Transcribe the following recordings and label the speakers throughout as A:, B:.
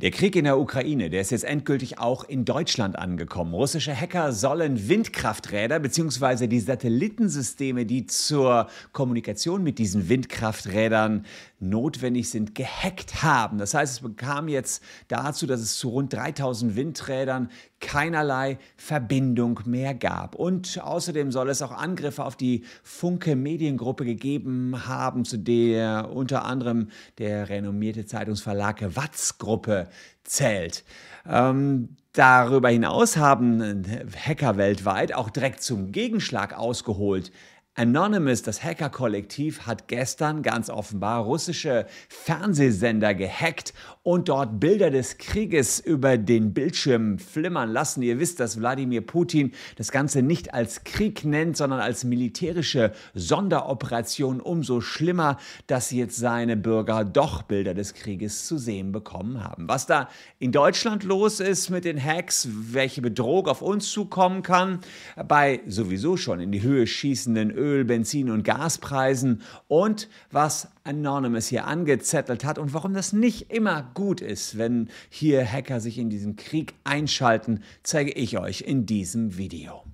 A: Der Krieg in der Ukraine, der ist jetzt endgültig auch in Deutschland angekommen. Russische Hacker sollen Windkrafträder bzw. die Satellitensysteme, die zur Kommunikation mit diesen Windkrafträdern notwendig sind, gehackt haben. Das heißt, es bekam jetzt dazu, dass es zu rund 3000 Windrädern keinerlei Verbindung mehr gab. Und außerdem soll es auch Angriffe auf die Funke Mediengruppe gegeben haben, zu der unter anderem der renommierte Zeitungsverlag Watz Gruppe zählt. Ähm, darüber hinaus haben Hacker weltweit auch direkt zum Gegenschlag ausgeholt. Anonymous, das Hacker-Kollektiv, hat gestern ganz offenbar russische Fernsehsender gehackt und dort Bilder des Krieges über den Bildschirm flimmern lassen. Ihr wisst, dass Wladimir Putin das Ganze nicht als Krieg nennt, sondern als militärische Sonderoperation. Umso schlimmer, dass jetzt seine Bürger doch Bilder des Krieges zu sehen bekommen haben. Was da in Deutschland los ist mit den Hacks, welche Bedrohung auf uns zukommen kann, bei sowieso schon in die Höhe schießenden Öl, Benzin und Gaspreisen und was Anonymous hier angezettelt hat und warum das nicht immer gut ist, wenn hier Hacker sich in diesen Krieg einschalten, zeige ich euch in diesem Video.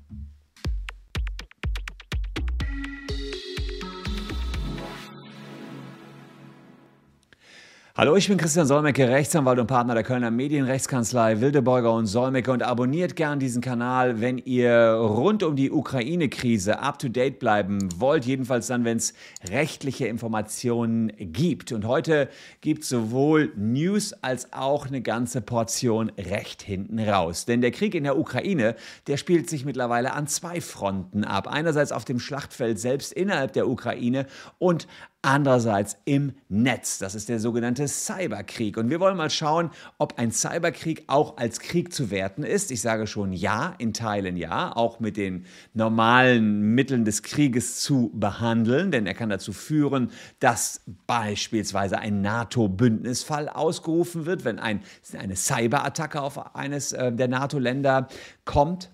A: Hallo, ich bin Christian Solmecke, Rechtsanwalt und Partner der Kölner Medienrechtskanzlei Wildeborger und Solmecke und abonniert gern diesen Kanal, wenn ihr rund um die Ukraine-Krise up-to-date bleiben wollt, jedenfalls dann, wenn es rechtliche Informationen gibt. Und heute gibt es sowohl News als auch eine ganze Portion Recht hinten raus. Denn der Krieg in der Ukraine, der spielt sich mittlerweile an zwei Fronten ab. Einerseits auf dem Schlachtfeld selbst innerhalb der Ukraine und andererseits im Netz. Das ist der sogenannte Cyberkrieg. Und wir wollen mal schauen, ob ein Cyberkrieg auch als Krieg zu werten ist. Ich sage schon ja, in Teilen ja, auch mit den normalen Mitteln des Krieges zu behandeln, denn er kann dazu führen, dass beispielsweise ein NATO-Bündnisfall ausgerufen wird, wenn ein, eine Cyberattacke auf eines äh, der NATO-Länder kommt.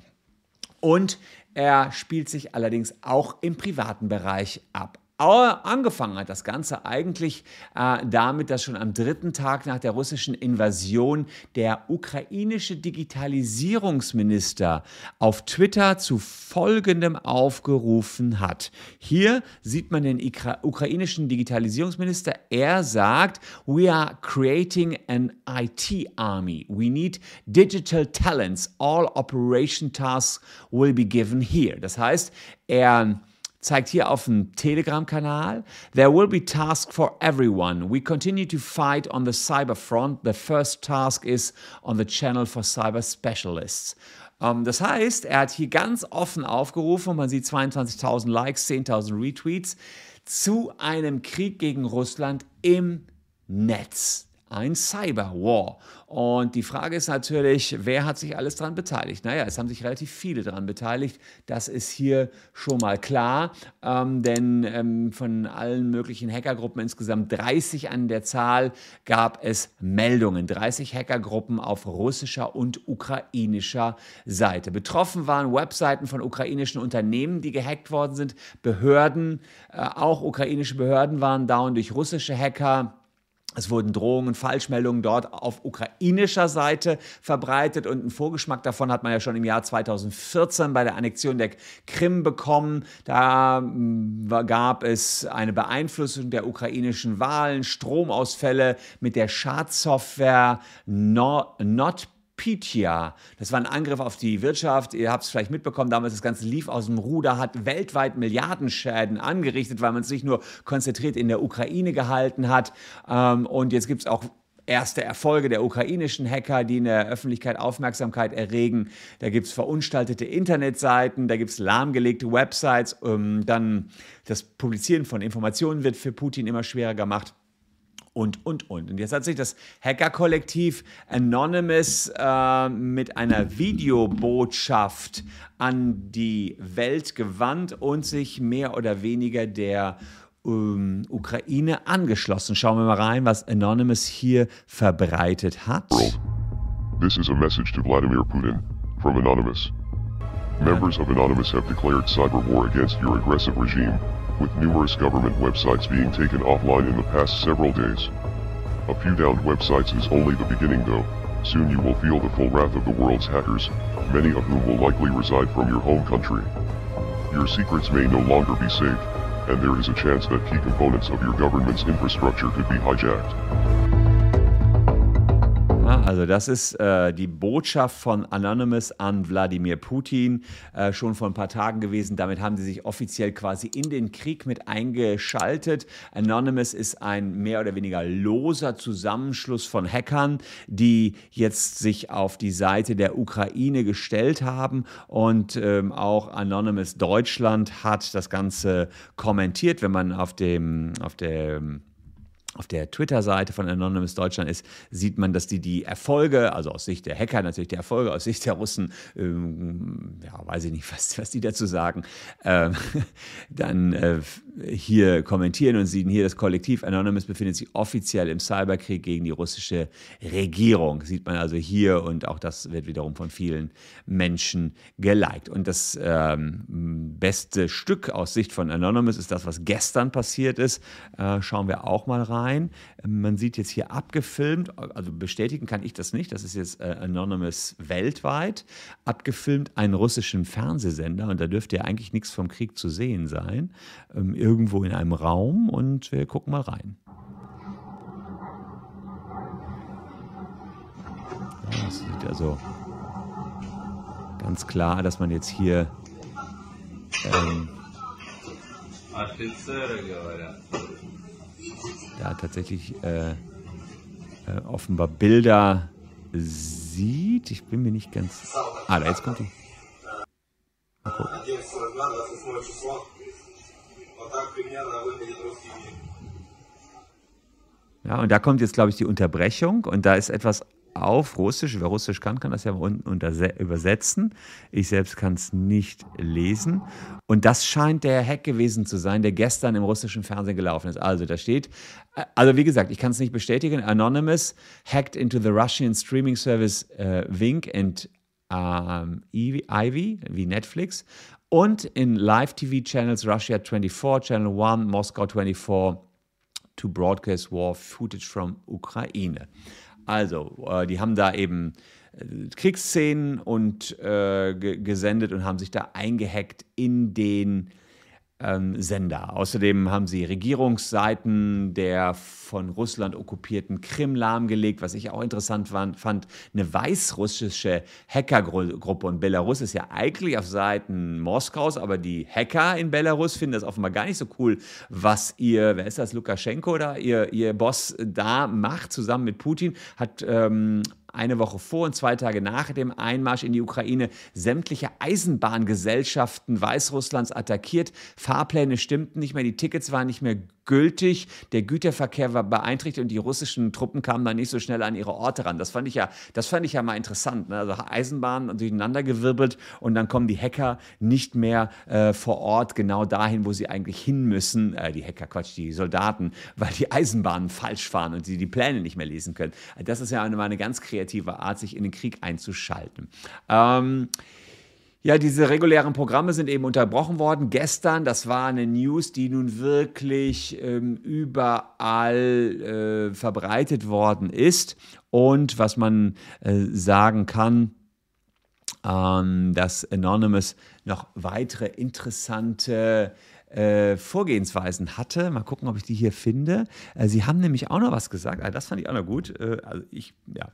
A: Und er spielt sich allerdings auch im privaten Bereich ab. Angefangen hat das Ganze eigentlich äh, damit, dass schon am dritten Tag nach der russischen Invasion der ukrainische Digitalisierungsminister auf Twitter zu folgendem aufgerufen hat. Hier sieht man den ukrainischen Digitalisierungsminister. Er sagt, we are creating an IT army. We need digital talents. All operation tasks will be given here. Das heißt, er zeigt hier auf dem Telegram-Kanal. There will be task for everyone. We continue to fight on the cyber front. The first task is on the channel for cyber specialists. Um, ähm, das heißt, er hat hier ganz offen aufgerufen, man sieht 22.000 Likes, 10.000 Retweets, zu einem Krieg gegen Russland im Netz ein Cyberwar. Und die Frage ist natürlich, wer hat sich alles daran beteiligt? Naja, es haben sich relativ viele daran beteiligt. Das ist hier schon mal klar, ähm, denn ähm, von allen möglichen Hackergruppen, insgesamt 30 an der Zahl, gab es Meldungen. 30 Hackergruppen auf russischer und ukrainischer Seite. Betroffen waren Webseiten von ukrainischen Unternehmen, die gehackt worden sind, Behörden, äh, auch ukrainische Behörden waren down durch russische Hacker. Es wurden Drohungen, Falschmeldungen dort auf ukrainischer Seite verbreitet und einen Vorgeschmack davon hat man ja schon im Jahr 2014 bei der Annexion der Krim bekommen. Da hm, gab es eine Beeinflussung der ukrainischen Wahlen, Stromausfälle mit der Schadsoftware Not Pitya. Das war ein Angriff auf die Wirtschaft. Ihr habt es vielleicht mitbekommen, damals das Ganze lief aus dem Ruder, hat weltweit Milliardenschäden angerichtet, weil man es nicht nur konzentriert in der Ukraine gehalten hat. Ähm, und jetzt gibt es auch erste Erfolge der ukrainischen Hacker, die in der Öffentlichkeit Aufmerksamkeit erregen. Da gibt es verunstaltete Internetseiten, da gibt es lahmgelegte Websites. Ähm, dann das Publizieren von Informationen wird für Putin immer schwerer gemacht und, und, und. Und jetzt hat sich das Hacker-Kollektiv Anonymous äh, mit einer Videobotschaft an die Welt gewandt und sich mehr oder weniger der ähm, Ukraine angeschlossen. Schauen wir mal rein, was Anonymous hier verbreitet hat.
B: This is a message to Vladimir Putin from Anonymous. Members of Anonymous have declared cyber war against your aggressive regime. With numerous government websites being taken offline in the past several days. A few downed websites is only the beginning though. Soon you will feel the full wrath of the world's hackers, many of whom will likely reside from your home country. Your secrets may no longer be safe, and there is a chance that key components of your government's infrastructure could be hijacked.
A: Also das ist äh, die Botschaft von Anonymous an Wladimir Putin äh, schon vor ein paar Tagen gewesen. Damit haben sie sich offiziell quasi in den Krieg mit eingeschaltet. Anonymous ist ein mehr oder weniger loser Zusammenschluss von Hackern, die jetzt sich auf die Seite der Ukraine gestellt haben und ähm, auch Anonymous Deutschland hat das Ganze kommentiert, wenn man auf dem auf dem auf der Twitter-Seite von Anonymous Deutschland ist, sieht man, dass die die Erfolge, also aus Sicht der Hacker natürlich die Erfolge, aus Sicht der Russen, ähm, ja, weiß ich nicht, was, was die dazu sagen, äh, dann äh, hier kommentieren und sehen hier, das Kollektiv Anonymous befindet sich offiziell im Cyberkrieg gegen die russische Regierung. Sieht man also hier und auch das wird wiederum von vielen Menschen geliked. Und das ähm, beste Stück aus Sicht von Anonymous ist das, was gestern passiert ist. Äh, schauen wir auch mal rein rein. Man sieht jetzt hier abgefilmt, also bestätigen kann ich das nicht, das ist jetzt äh, Anonymous weltweit, abgefilmt einen russischen Fernsehsender und da dürfte ja eigentlich nichts vom Krieg zu sehen sein, ähm, irgendwo in einem Raum und wir gucken mal rein. Das sieht also ganz klar, dass man jetzt hier ähm, da tatsächlich äh, äh, offenbar Bilder sieht. Ich bin mir nicht ganz. Ah, da jetzt kommt die. Mal. Ja, und da kommt jetzt, glaube ich, die Unterbrechung und da ist etwas auf Russisch. Wer Russisch kann, kann das ja unten übersetzen. Ich selbst kann es nicht lesen. Und das scheint der Hack gewesen zu sein, der gestern im russischen Fernsehen gelaufen ist. Also da steht, äh, also wie gesagt, ich kann es nicht bestätigen. Anonymous hacked into the Russian streaming service uh, Wink and um, Ivy, wie Netflix. Und in Live-TV-Channels Russia 24, Channel 1, Moscow 24 to broadcast war footage from Ukraine. Also, äh, die haben da eben äh, Kriegsszenen und äh, gesendet und haben sich da eingehackt in den ähm, Sender. Außerdem haben sie Regierungsseiten der von Russland okkupierten Krim lahmgelegt, was ich auch interessant fand, eine weißrussische Hackergruppe. Und Belarus ist ja eigentlich auf Seiten Moskaus, aber die Hacker in Belarus finden das offenbar gar nicht so cool, was ihr, wer ist das, Lukaschenko oder ihr, ihr Boss da macht, zusammen mit Putin, hat ähm, eine Woche vor und zwei Tage nach dem Einmarsch in die Ukraine sämtliche Eisenbahngesellschaften Weißrusslands attackiert. Fahrpläne stimmten nicht mehr, die Tickets waren nicht mehr gültig, der Güterverkehr war beeinträchtigt und die russischen Truppen kamen dann nicht so schnell an ihre Orte ran. Das fand ich ja, das fand ich ja mal interessant. Ne? Also Eisenbahnen durcheinandergewirbelt und dann kommen die Hacker nicht mehr äh, vor Ort genau dahin, wo sie eigentlich hin müssen. Äh, die Hacker, Quatsch, die Soldaten, weil die Eisenbahnen falsch fahren und sie die Pläne nicht mehr lesen können. Das ist ja eine, eine ganz kreative Art, sich in den Krieg einzuschalten. Ähm, ja, diese regulären Programme sind eben unterbrochen worden. Gestern, das war eine News, die nun wirklich ähm, überall äh, verbreitet worden ist. Und was man äh, sagen kann, ähm, dass Anonymous noch weitere interessante äh, Vorgehensweisen hatte. Mal gucken, ob ich die hier finde. Äh, sie haben nämlich auch noch was gesagt. Ah, das fand ich auch noch gut. Äh, also ich, ja.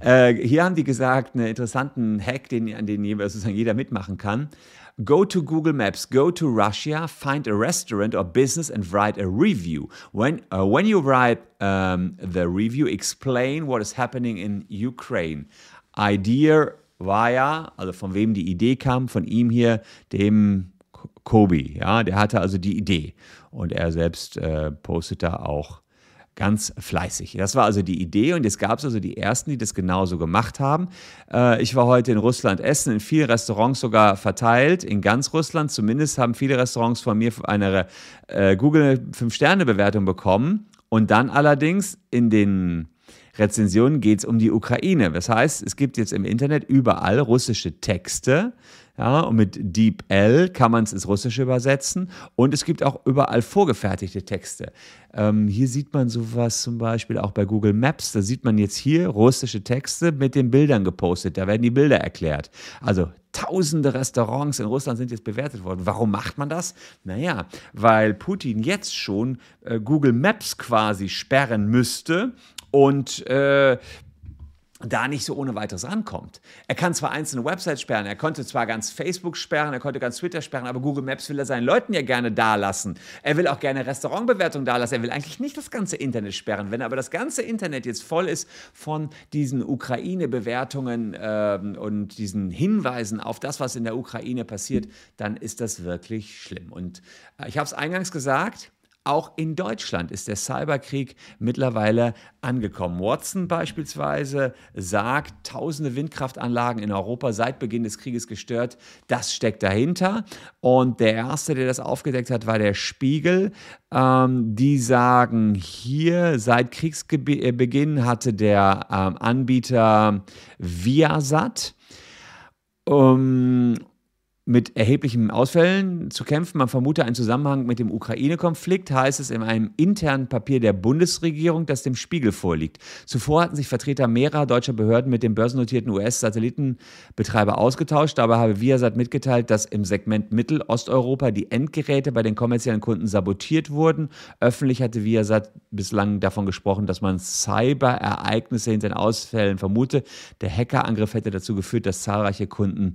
A: Äh, hier haben die gesagt, einen interessanten Hack, den, an den sozusagen jeder mitmachen kann. Go to Google Maps, go to Russia, find a restaurant or business and write a review. When, uh, when you write um, the review, explain what is happening in Ukraine. Idea war ja, also von wem die Idee kam, von ihm hier, dem Kobe, ja, der hatte also die Idee und er selbst äh, postete auch ganz fleißig. Das war also die Idee und jetzt gab es also die ersten, die das genauso gemacht haben. Äh, ich war heute in Russland essen, in vielen Restaurants sogar verteilt, in ganz Russland. Zumindest haben viele Restaurants von mir eine äh, Google 5-Sterne-Bewertung bekommen und dann allerdings in den Rezension geht es um die Ukraine. Das heißt, es gibt jetzt im Internet überall russische Texte. Ja, und mit DeepL kann man es ins Russische übersetzen. Und es gibt auch überall vorgefertigte Texte. Ähm, hier sieht man sowas zum Beispiel auch bei Google Maps. Da sieht man jetzt hier russische Texte mit den Bildern gepostet. Da werden die Bilder erklärt. Also tausende Restaurants in Russland sind jetzt bewertet worden. Warum macht man das? Naja, weil Putin jetzt schon äh, Google Maps quasi sperren müsste und äh, da nicht so ohne weiteres rankommt. Er kann zwar einzelne Websites sperren, er konnte zwar ganz Facebook sperren, er konnte ganz Twitter sperren, aber Google Maps will er seinen Leuten ja gerne dalassen. Er will auch gerne Restaurantbewertungen dalassen. Er will eigentlich nicht das ganze Internet sperren. Wenn aber das ganze Internet jetzt voll ist von diesen Ukraine-Bewertungen äh, und diesen Hinweisen auf das, was in der Ukraine passiert, dann ist das wirklich schlimm. Und äh, ich habe es eingangs gesagt, auch in Deutschland ist der Cyberkrieg mittlerweile angekommen. Watson beispielsweise sagt, tausende Windkraftanlagen in Europa seit Beginn des Krieges gestört. Das steckt dahinter. Und der erste, der das aufgedeckt hat, war der Spiegel. Ähm, die sagen hier, seit Kriegsbeginn hatte der ähm, Anbieter Viasat um, mit erheblichen Ausfällen zu kämpfen. Man vermute einen Zusammenhang mit dem Ukraine-Konflikt, heißt es in einem internen Papier der Bundesregierung, das dem Spiegel vorliegt. Zuvor hatten sich Vertreter mehrerer deutscher Behörden mit dem börsennotierten US-Satellitenbetreiber ausgetauscht. Dabei habe Viasat mitgeteilt, dass im Segment Mittelosteuropa die Endgeräte bei den kommerziellen Kunden sabotiert wurden. Öffentlich hatte Viasat bislang davon gesprochen, dass man Cyberereignisse hinter den Ausfällen vermute. Der Hackerangriff hätte dazu geführt, dass zahlreiche Kunden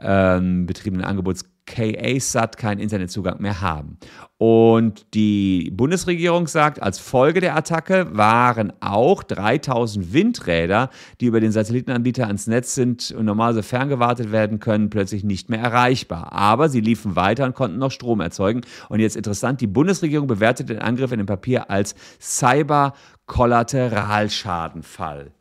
A: ähm, betriebenen Angebots KA-SAT keinen Internetzugang mehr haben. Und die Bundesregierung sagt, als Folge der Attacke waren auch 3000 Windräder, die über den Satellitenanbieter ans Netz sind und normalerweise ferngewartet werden können, plötzlich nicht mehr erreichbar. Aber sie liefen weiter und konnten noch Strom erzeugen. Und jetzt interessant, die Bundesregierung bewertet den Angriff in dem Papier als Cyber-Kollateralschadenfall.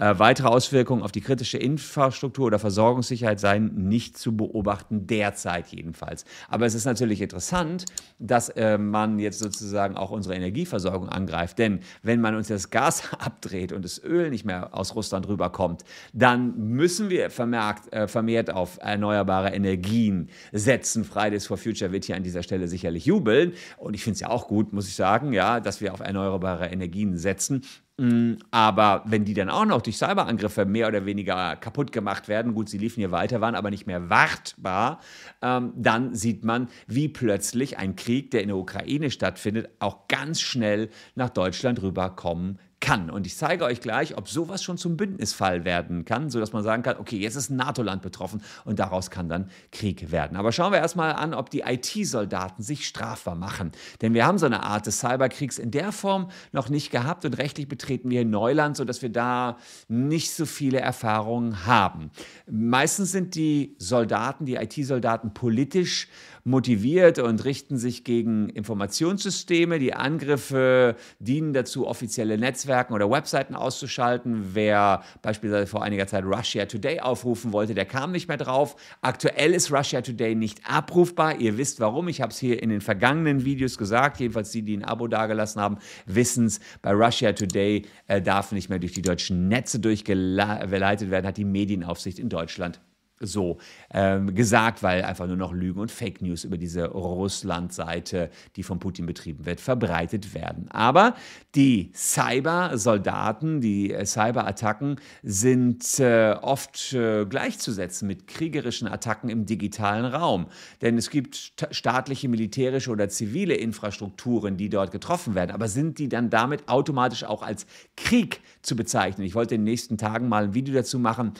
A: Äh, weitere Auswirkungen auf die kritische Infrastruktur oder Versorgungssicherheit seien nicht zu beobachten, derzeit jedenfalls. Aber es ist natürlich interessant, dass äh, man jetzt sozusagen auch unsere Energieversorgung angreift. Denn wenn man uns das Gas abdreht und das Öl nicht mehr aus Russland rüberkommt, dann müssen wir vermerkt, äh, vermehrt auf erneuerbare Energien setzen. Fridays for Future wird hier an dieser Stelle sicherlich jubeln. Und ich finde es ja auch gut, muss ich sagen, ja, dass wir auf erneuerbare Energien setzen. Mm, aber wenn die dann auch noch durch Cyberangriffe mehr oder weniger kaputt gemacht werden, gut, sie liefen hier weiter, waren aber nicht mehr wartbar, ähm, dann sieht man, wie plötzlich ein Krieg, der in der Ukraine stattfindet, auch ganz schnell nach Deutschland rüberkommen kann. Und ich zeige euch gleich, ob sowas schon zum Bündnisfall werden kann, sodass man sagen kann, okay, jetzt ist ein NATO-Land betroffen und daraus kann dann Krieg werden. Aber schauen wir erstmal an, ob die IT-Soldaten sich strafbar machen. Denn wir haben so eine Art des Cyberkriegs in der Form noch nicht gehabt und rechtlich betreten wir Neuland, sodass wir da nicht so viele Erfahrungen haben. Meistens sind die Soldaten, die IT-Soldaten politisch motiviert und richten sich gegen Informationssysteme. Die Angriffe dienen dazu, offizielle Netzwerke oder Webseiten auszuschalten. Wer beispielsweise vor einiger Zeit Russia Today aufrufen wollte, der kam nicht mehr drauf. Aktuell ist Russia Today nicht abrufbar. Ihr wisst warum. Ich habe es hier in den vergangenen Videos gesagt. Jedenfalls die, die ein Abo dagelassen haben, wissen es. Bei Russia Today äh, darf nicht mehr durch die deutschen Netze durchgeleitet werden, hat die Medienaufsicht in Deutschland so ähm, gesagt, weil einfach nur noch Lügen und Fake News über diese Russland-Seite, die von Putin betrieben wird, verbreitet werden. Aber die Cyber-Soldaten, die äh, Cyber-Attacken sind äh, oft äh, gleichzusetzen mit kriegerischen Attacken im digitalen Raum. Denn es gibt staatliche, militärische oder zivile Infrastrukturen, die dort getroffen werden. Aber sind die dann damit automatisch auch als Krieg zu bezeichnen? Ich wollte in den nächsten Tagen mal ein Video dazu machen,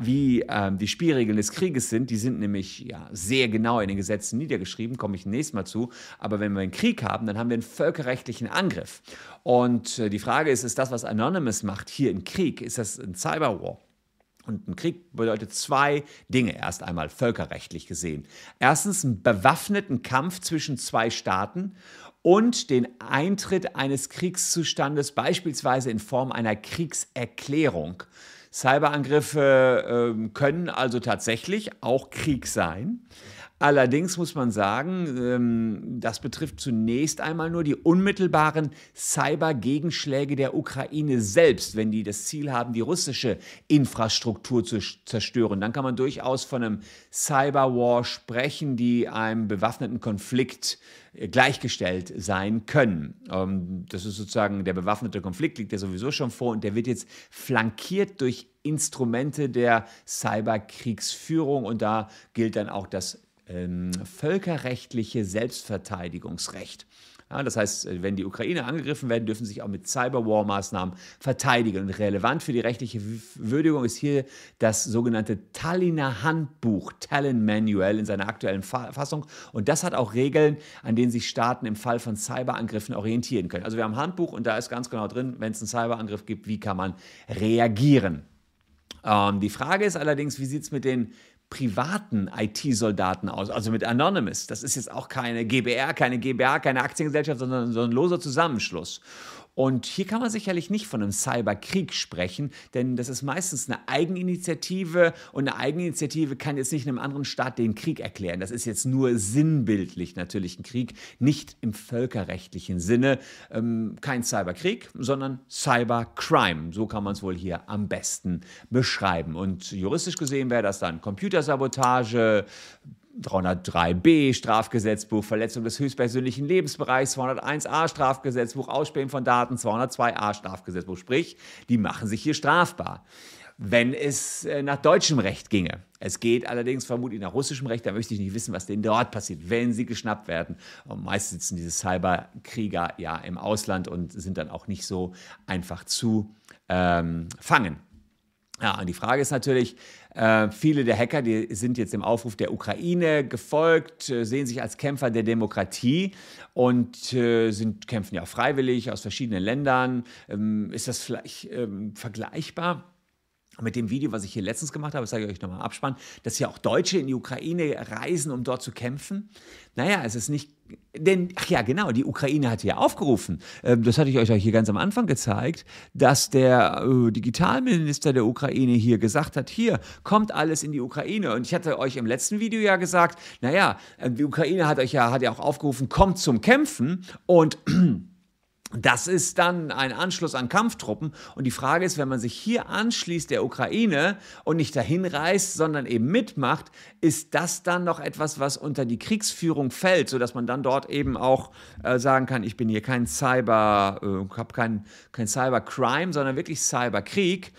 A: wie ähm, die Spiele Spielregeln des Krieges sind. Die sind nämlich ja, sehr genau in den Gesetzen niedergeschrieben, komme ich nächstes Mal zu. Aber wenn wir einen Krieg haben, dann haben wir einen völkerrechtlichen Angriff. Und äh, die Frage ist, ist das, was Anonymous macht, hier im Krieg, ist das ein Cyberwar? Und ein Krieg bedeutet zwei Dinge erst einmal völkerrechtlich gesehen. Erstens einen bewaffneten Kampf zwischen zwei Staaten und den Eintritt eines Kriegszustandes beispielsweise in Form einer Kriegserklärung. Cyberangriffe äh, können also tatsächlich auch Krieg sein. Allerdings muss man sagen, ähm, das betrifft zunächst einmal nur die unmittelbaren Cyber-Gegenschläge der Ukraine selbst, wenn die das Ziel haben, die russische Infrastruktur zu zerstören. Dann kann man durchaus von einem Cyberwar sprechen, die einem bewaffneten Konflikt äh, gleichgestellt sein können. Ähm, das ist sozusagen der bewaffnete Konflikt, liegt ja sowieso schon vor und der wird jetzt flankiert durch Instrumente der Cyberkriegsführung und da gilt dann auch das ähm, völkerrechtliche Selbstverteidigungsrecht. Ja, das heißt, äh, wenn die Ukraine angegriffen werden, dürfen sie sich auch mit Cyberwar-Maßnahmen verteidigen. Und relevant für die rechtliche Würdigung ist hier das sogenannte Tallinner Handbuch, Tallinn Manual in seiner aktuellen Fassung. Und das hat auch Regeln, an denen sich Staaten im Fall von Cyberangriffen orientieren können. Also wir haben ein Handbuch und da ist ganz genau drin, wenn es einen Cyberangriff gibt, wie kann man reagieren. Ähm, die Frage ist allerdings, wie sieht es mit den privaten IT-Soldaten aus, also mit Anonymous. Das ist jetzt auch keine GBR, keine GBA, keine Aktiengesellschaft, sondern so ein loser Zusammenschluss. Und hier kann man sicherlich nicht von einem Cyberkrieg sprechen, denn das ist meistens eine Eigeninitiative und eine Eigeninitiative kann jetzt nicht einem anderen Staat den Krieg erklären. Das ist jetzt nur sinnbildlich natürlich ein Krieg, nicht im völkerrechtlichen Sinne. Ähm, kein Cyberkrieg, sondern Cybercrime. So kann man es wohl hier am besten beschreiben. Und juristisch gesehen wäre das dann Computersabotage, 303b Strafgesetzbuch, Verletzung des höchstpersönlichen Lebensbereichs, 201a Strafgesetzbuch, Ausspähen von Daten, 202a Strafgesetzbuch. Sprich, die machen sich hier strafbar. Wenn es äh, nach deutschem Recht ginge. Es geht allerdings vermutlich nach russischem Recht, da möchte ich nicht wissen, was denen dort passiert, wenn sie geschnappt werden. Und meist sitzen diese Cyberkrieger ja im Ausland und sind dann auch nicht so einfach zu ähm, fangen. Ja, und die Frage ist natürlich, äh, viele der Hacker, die sind jetzt dem Aufruf der Ukraine gefolgt, äh, sehen sich als Kämpfer der Demokratie und äh, sind, kämpfen ja freiwillig aus verschiedenen Ländern. Ähm, ist das vielleicht ähm, vergleichbar? Mit dem Video, was ich hier letztens gemacht habe, das sage ich euch nochmal abspannen, dass ja auch Deutsche in die Ukraine reisen, um dort zu kämpfen. Naja, es ist nicht, denn, ach ja, genau, die Ukraine hat ja aufgerufen, ähm, das hatte ich euch hier ganz am Anfang gezeigt, dass der äh, Digitalminister der Ukraine hier gesagt hat, hier, kommt alles in die Ukraine. Und ich hatte euch im letzten Video ja gesagt, naja, äh, die Ukraine hat euch ja, hat ja auch aufgerufen, kommt zum Kämpfen und Das ist dann ein Anschluss an Kampftruppen. Und die Frage ist, wenn man sich hier anschließt der Ukraine und nicht dahin reist, sondern eben mitmacht, ist das dann noch etwas, was unter die Kriegsführung fällt, sodass man dann dort eben auch äh, sagen kann, ich bin hier kein Cyber, äh, habe kein, kein Cybercrime, sondern wirklich Cyberkrieg.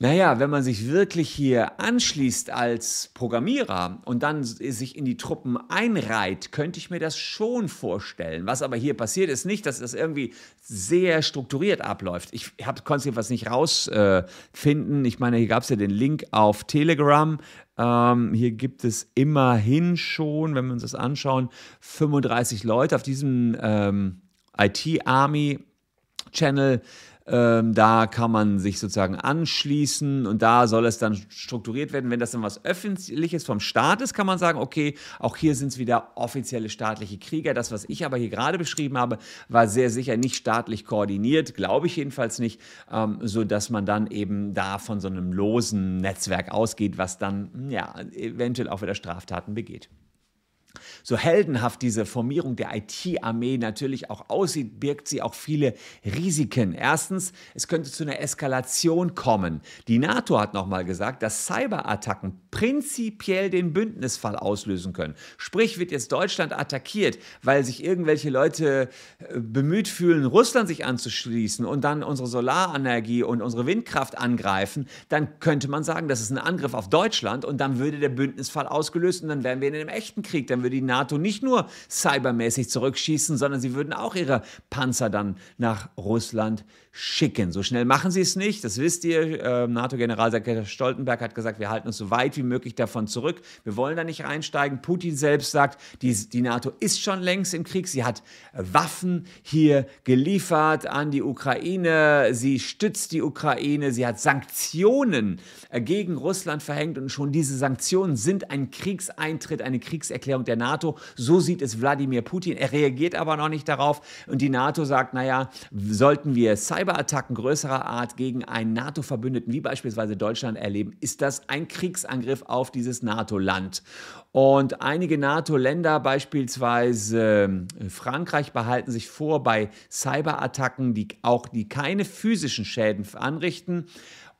A: Naja, wenn man sich wirklich hier anschließt als Programmierer und dann sich in die Truppen einreiht, könnte ich mir das schon vorstellen. Was aber hier passiert, ist nicht, dass das irgendwie sehr strukturiert abläuft. Ich konnte es was nicht rausfinden. Äh, ich meine, hier gab es ja den Link auf Telegram. Ähm, hier gibt es immerhin schon, wenn wir uns das anschauen, 35 Leute auf diesem ähm, IT-Army-Channel ähm, da kann man sich sozusagen anschließen und da soll es dann strukturiert werden. Wenn das dann was Öffentliches vom Staat ist, kann man sagen, okay, auch hier sind es wieder offizielle staatliche Krieger. Das, was ich aber hier gerade beschrieben habe, war sehr sicher nicht staatlich koordiniert, glaube ich jedenfalls nicht, ähm, sodass man dann eben da von so einem losen Netzwerk ausgeht, was dann ja eventuell auch wieder Straftaten begeht. So heldenhaft diese Formierung der IT-Armee natürlich auch aussieht, birgt sie auch viele Risiken. Erstens, es könnte zu einer Eskalation kommen. Die NATO hat nochmal gesagt, dass Cyberattacken prinzipiell den Bündnisfall auslösen können. Sprich, wird jetzt Deutschland attackiert, weil sich irgendwelche Leute äh, bemüht fühlen, Russland sich anzuschließen und dann unsere Solarenergie und unsere Windkraft angreifen, dann könnte man sagen, das ist ein Angriff auf Deutschland und dann würde der Bündnisfall ausgelöst und dann wären wir in einem echten Krieg. Dann würde die NATO nicht nur cybermäßig zurückschießen, sondern sie würden auch ihre Panzer dann nach Russland schicken. So schnell machen sie es nicht, das wisst ihr. Äh, NATO-Generalsekretär Stoltenberg hat gesagt, wir halten uns so weit wie möglich davon zurück. Wir wollen da nicht reinsteigen. Putin selbst sagt, die, die NATO ist schon längst im Krieg. Sie hat Waffen hier geliefert an die Ukraine. Sie stützt die Ukraine. Sie hat Sanktionen gegen Russland verhängt und schon diese Sanktionen sind ein Kriegseintritt, eine Kriegserklärung der NATO NATO. So sieht es Wladimir Putin. Er reagiert aber noch nicht darauf. Und die NATO sagt, naja, sollten wir Cyberattacken größerer Art gegen einen NATO-Verbündeten wie beispielsweise Deutschland erleben, ist das ein Kriegsangriff auf dieses NATO-Land. Und einige NATO-Länder, beispielsweise äh, Frankreich, behalten sich vor, bei Cyberattacken, die auch die keine physischen Schäden anrichten,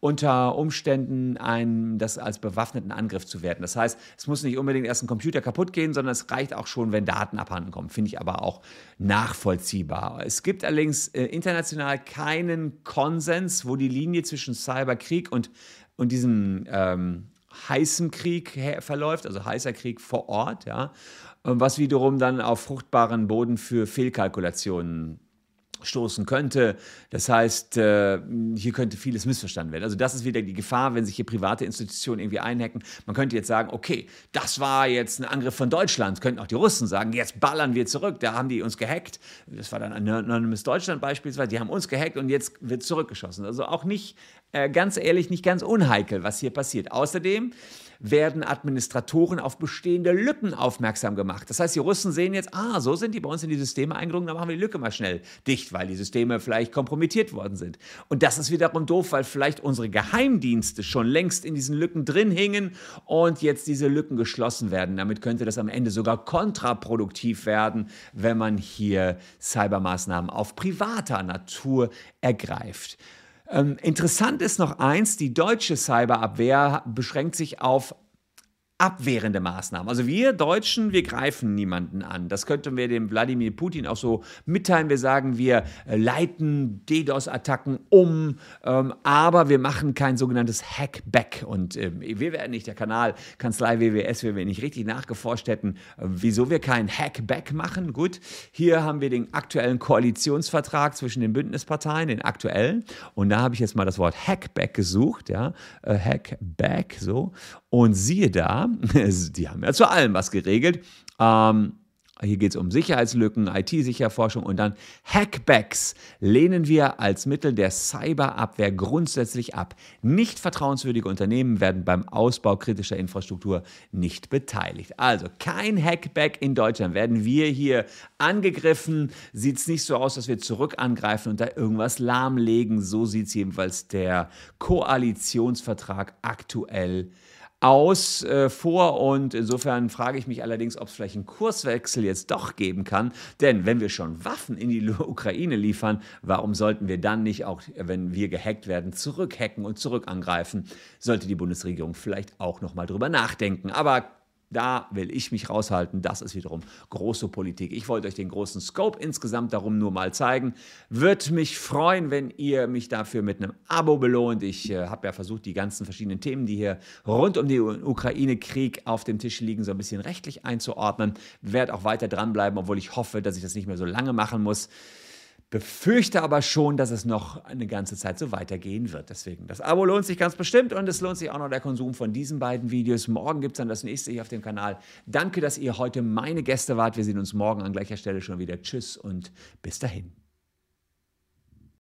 A: unter Umständen einen, das als bewaffneten Angriff zu werten. Das heißt, es muss nicht unbedingt erst ein Computer kaputt gehen, sondern es reicht auch schon, wenn Daten abhanden kommen. Finde ich aber auch nachvollziehbar. Es gibt allerdings äh, international keinen Konsens, wo die Linie zwischen Cyberkrieg und, und diesem ähm, heißen Krieg verläuft, also heißer Krieg vor Ort, ja, was wiederum dann auf fruchtbaren Boden für Fehlkalkulationen stoßen könnte. Das heißt, äh, hier könnte vieles missverstanden werden. Also das ist wieder die Gefahr, wenn sich hier private Institutionen irgendwie einhacken. Man könnte jetzt sagen, okay, das war jetzt ein Angriff von Deutschland. Könnten auch die Russen sagen, jetzt ballern wir zurück. Da haben die uns gehackt. Das war dann Anonymous Deutschland beispielsweise. Die haben uns gehackt und jetzt wird zurückgeschossen. Also auch nicht, äh, ganz ehrlich, nicht ganz unheikel, was hier passiert. Außerdem werden Administratoren auf bestehende Lücken aufmerksam gemacht. Das heißt, die Russen sehen jetzt, ah, so sind die bei uns in die Systeme eingedrungen, dann machen wir die Lücke mal schnell dicht, weil die Systeme vielleicht kompromittiert worden sind. Und das ist wiederum doof, weil vielleicht unsere Geheimdienste schon längst in diesen Lücken drin hingen und jetzt diese Lücken geschlossen werden. Damit könnte das am Ende sogar kontraproduktiv werden, wenn man hier Cybermaßnahmen auf privater Natur ergreift. Ähm, interessant ist noch eins, die deutsche Cyberabwehr beschränkt sich auf abwehrende Maßnahmen. Also wir Deutschen, wir greifen niemanden an. Das könnten wir dem Wladimir Putin auch so mitteilen. Wir sagen, wir äh, leiten DDoS-Attacken um, ähm, aber wir machen kein sogenanntes Hackback. Und äh, wir werden nicht, der Kanal Kanzlei WWS, wenn wir nicht richtig nachgeforscht hätten, äh, wieso wir kein Hackback machen. Gut, hier haben wir den aktuellen Koalitionsvertrag zwischen den Bündnisparteien, den aktuellen. Und da habe ich jetzt mal das Wort Hackback gesucht, ja, äh, Hackback, so. Und siehe da, die haben ja zu allem was geregelt. Ähm, hier geht es um Sicherheitslücken, IT-Sicherforschung und dann Hackbacks lehnen wir als Mittel der Cyberabwehr grundsätzlich ab. Nicht vertrauenswürdige Unternehmen werden beim Ausbau kritischer Infrastruktur nicht beteiligt. Also kein Hackback in Deutschland. Werden wir hier angegriffen, sieht es nicht so aus, dass wir zurück angreifen und da irgendwas lahmlegen. So sieht es jedenfalls der Koalitionsvertrag aktuell aus aus äh, vor und insofern frage ich mich allerdings, ob es vielleicht einen Kurswechsel jetzt doch geben kann. Denn wenn wir schon Waffen in die Ukraine liefern, warum sollten wir dann nicht auch, wenn wir gehackt werden, zurückhacken und zurückangreifen? Sollte die Bundesregierung vielleicht auch noch mal drüber nachdenken. Aber da will ich mich raushalten. Das ist wiederum große Politik. Ich wollte euch den großen Scope insgesamt darum nur mal zeigen. Würde mich freuen, wenn ihr mich dafür mit einem Abo belohnt. Ich äh, habe ja versucht, die ganzen verschiedenen Themen, die hier rund um den Ukraine-Krieg auf dem Tisch liegen, so ein bisschen rechtlich einzuordnen. Werde auch weiter dranbleiben, obwohl ich hoffe, dass ich das nicht mehr so lange machen muss. Befürchte aber schon, dass es noch eine ganze Zeit so weitergehen wird. Deswegen, das Abo lohnt sich ganz bestimmt und es lohnt sich auch noch der Konsum von diesen beiden Videos. Morgen gibt es dann das nächste hier auf dem Kanal. Danke, dass ihr heute meine Gäste wart. Wir sehen uns morgen an gleicher Stelle schon wieder. Tschüss und bis dahin.